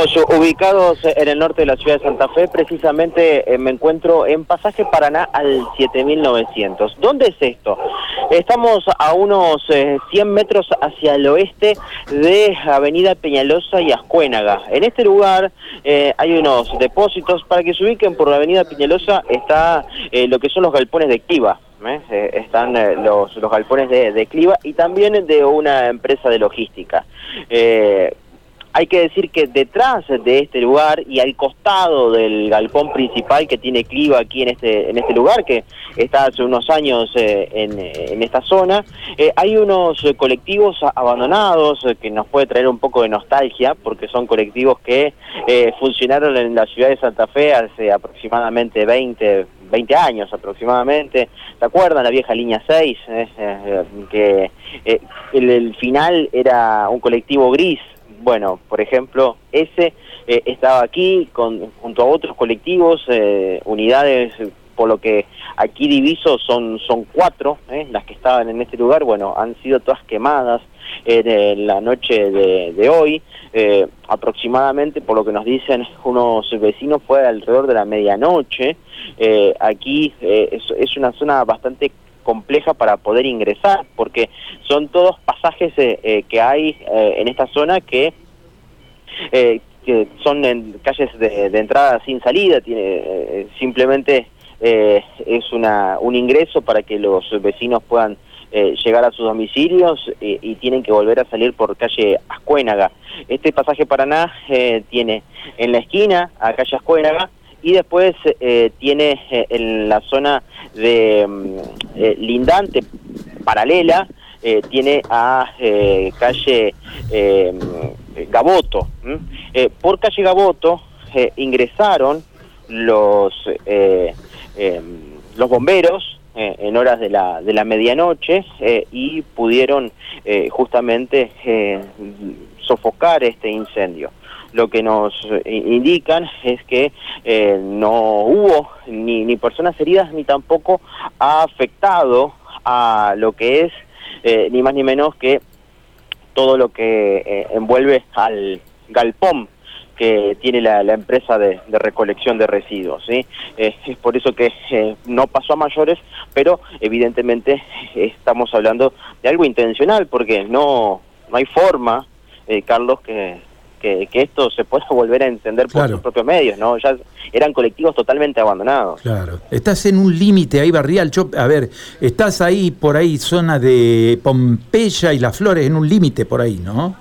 Ubicados en el norte de la ciudad de Santa Fe, precisamente eh, me encuentro en Pasaje Paraná al 7900. ¿Dónde es esto? Estamos a unos 100 eh, metros hacia el oeste de Avenida Peñalosa y Ascuénaga. En este lugar eh, hay unos depósitos, para que se ubiquen por la Avenida Peñalosa está lo que son los galpones de Cliva. están los, los galpones de, de, Cliva y también de una empresa de logística. Hay que decir que detrás de este lugar y al costado del galpón principal que tiene Cliva aquí en este en este lugar, que está hace unos años eh, en, esta zona, eh, hay unos colectivos abandonados eh, que nos puede traer un poco de nostalgia, porque son colectivos que funcionaron en la ciudad de Santa Fe hace aproximadamente 20, 20 años aproximadamente. ¿Se acuerdan la vieja línea 6? que el, final era un colectivo gris bueno, por ejemplo, ese eh, estaba aquí con, junto a otros colectivos, eh, unidades, por lo que aquí diviso son, son cuatro eh, las que estaban en este lugar, bueno, han sido todas quemadas en la noche de, hoy, aproximadamente, por lo que nos dicen unos vecinos, fue alrededor de la medianoche, aquí es una zona bastante compleja para poder ingresar, porque son todos pasajes eh, eh, que hay eh, en esta zona que, que son en calles de, entrada sin salida, tiene simplemente es una, un ingreso para que los vecinos puedan llegar a sus domicilios y tienen que volver a salir por calle Ascuénaga. Este pasaje Paraná tiene en la esquina a calle Ascuénaga y después eh, tiene eh, en la zona de mm, eh, lindante paralela tiene a calle Gaboto por calle Gaboto ingresaron los los bomberos en horas de la, de la medianoche y pudieron justamente sofocar este incendio lo que nos eh, indican es que eh, no hubo ni, ni, personas heridas ni tampoco ha afectado a lo que es eh, ni más ni menos que todo lo que envuelve al galpón que tiene la, empresa de, recolección de residuos. es por eso que no pasó a mayores, pero evidentemente estamos hablando de algo intencional, porque no, no hay forma, Carlos, que que, esto se pueda volver a entender por sus propios medios, ¿no? Ya eran colectivos totalmente abandonados. Claro. Estás en un límite ahí, Barrial. a ver, estás ahí, por ahí, zona de Pompeya y Las Flores, en un límite por ahí, ¿no?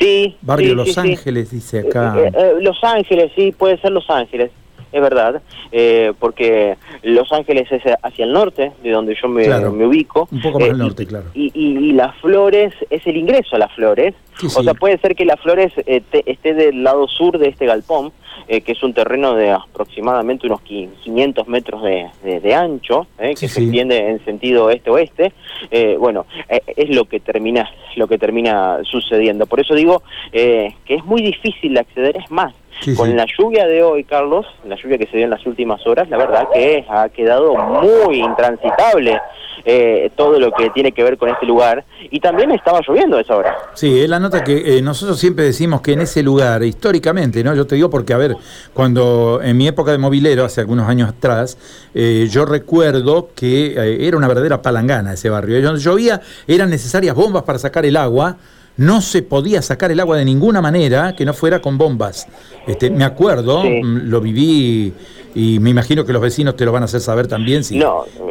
Sí. Barrio Los Ángeles, dice acá. Eh, eh, Los Ángeles, sí, puede ser Los Ángeles es verdad, eh, porque Los Ángeles es hacia el norte, de donde yo me, me ubico. Un poco más al norte, claro. Y, y, Las Flores es el ingreso a Las Flores. O sea, puede ser que Las Flores esté del lado sur de este galpón, eh, que es un terreno de aproximadamente unos 500 metros de, ancho, eh, que se extiende en sentido este-oeste, eh, bueno, es lo que termina lo que termina sucediendo. Por eso digo que es muy difícil acceder, es más, con la lluvia de hoy, Carlos, la lluvia que se dio en las últimas horas, la verdad que ha quedado muy intransitable eh, todo lo que tiene que ver con este lugar. Y también estaba lloviendo a esa hora. Sí, la nota que eh, nosotros siempre decimos que en ese lugar, históricamente, ¿no? Yo te digo porque, a ver, cuando en mi época de movilero, hace algunos años atrás, eh, yo recuerdo que era una verdadera palangana ese barrio. Donde llovía, eran necesarias bombas para sacar el agua no se podía sacar el agua de ninguna manera que no fuera con bombas. Este, me acuerdo, mm, lo viví y me imagino que los vecinos te lo van a hacer saber también si,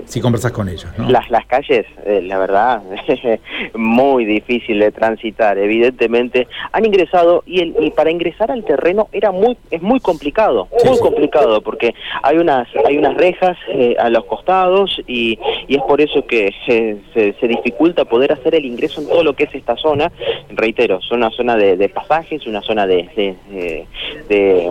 si conversas con ellos. Las, las calles, eh, la verdad, muy difícil de transitar. Evidentemente han ingresado y, el, y para ingresar al terreno era muy es muy complicado, muy complicado porque hay unas hay unas rejas eh, a los costados y, y, es por eso que eh, se, se, dificulta poder hacer el ingreso en todo lo que es esta zona. Reitero, es una zona de, de pasajes, una zona de, de,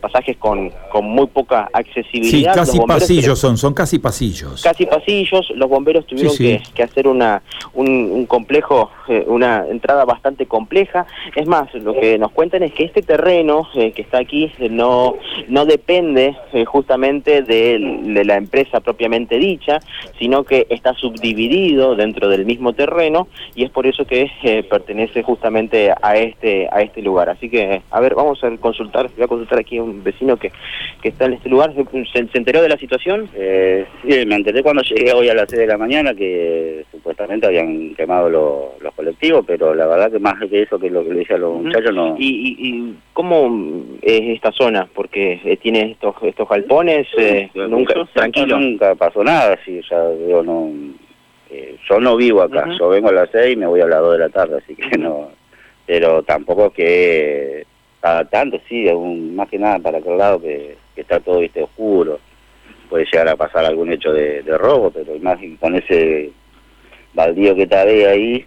pasajes con, con, muy poca accesibilidad. Sí, casi pasillos son, son casi pasillos. Casi pasillos, los bomberos tuvieron Que, hacer una, un, complejo, eh, una entrada bastante compleja. Es más, lo que nos cuentan es que este terreno eh, que está aquí no, no depende eh, justamente de, de la empresa propiamente dicha, sino que está subdividido dentro del mismo terreno y es por eso que pertenece justamente a este, a este lugar. Así que, a ver, vamos a consultar, voy a consultar aquí a un vecino que, que está en este lugar. ¿Se, enteró de la situación? Eh, sí, me enteré cuando llegué hoy a las 6 de la mañana que supuestamente habían quemado los colectivos, pero la verdad que más que eso que lo que le decía a los muchachos no... ¿Y, y, cómo es esta zona? Porque eh, tiene estos estos galpones, eh, nunca, tranquilo. Nunca pasó nada, sí, ya digo, no... Eh, yo no vivo acá, yo vengo a las 6 y me voy a las 2 de la tarde, así que no pero tampoco que cada tanto, sí, más que nada para aquel lado que, está todo viste oscuro, puede llegar a pasar algún hecho de, robo, pero más con ese baldío que está ahí,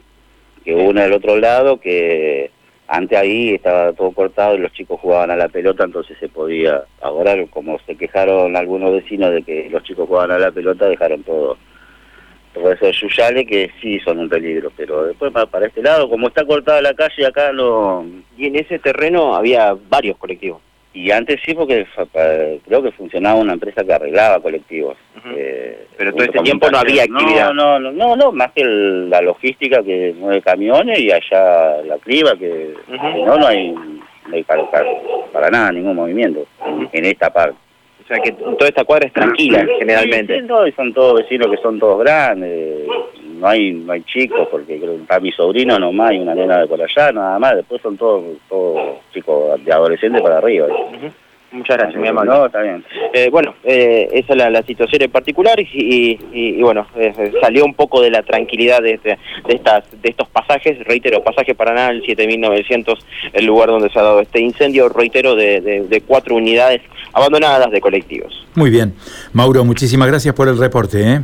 que uno del otro lado, que antes ahí estaba todo cortado y los chicos jugaban a la pelota, entonces se podía, ahora como se quejaron algunos vecinos de que los chicos jugaban a la pelota, dejaron todo por eso Yuyale que sí son un peligro, pero después para este lado, como está cortada la calle acá no... Y en ese terreno había varios colectivos. Y antes sí, porque creo que funcionaba una empresa que arreglaba colectivos. Eh, pero todo ese tiempo no había actividad. No, no, no, no, más que la logística que mueve camiones y allá la criba, que, no, no hay, para, para, nada ningún movimiento en esta parte. O sea que toda esta cuadra es tranquila generalmente. Sí, son todos vecinos que son todos grandes, no hay no hay chicos, porque está mi sobrino nomás y una nena de por allá, nada más, después son todos, todos chicos de adolescentes para arriba. Muchas gracias, mi amable. No, está bien. Eh, bueno, eh, esa es la, situación en particular y, y, bueno, eh, salió un poco de la tranquilidad de, este, de, estas, de estos pasajes, reitero, pasaje Paraná, el 7900, el lugar donde se ha dado este incendio, reitero, de, de cuatro unidades abandonadas de colectivos. Muy bien. Mauro, muchísimas gracias por el reporte. ¿eh?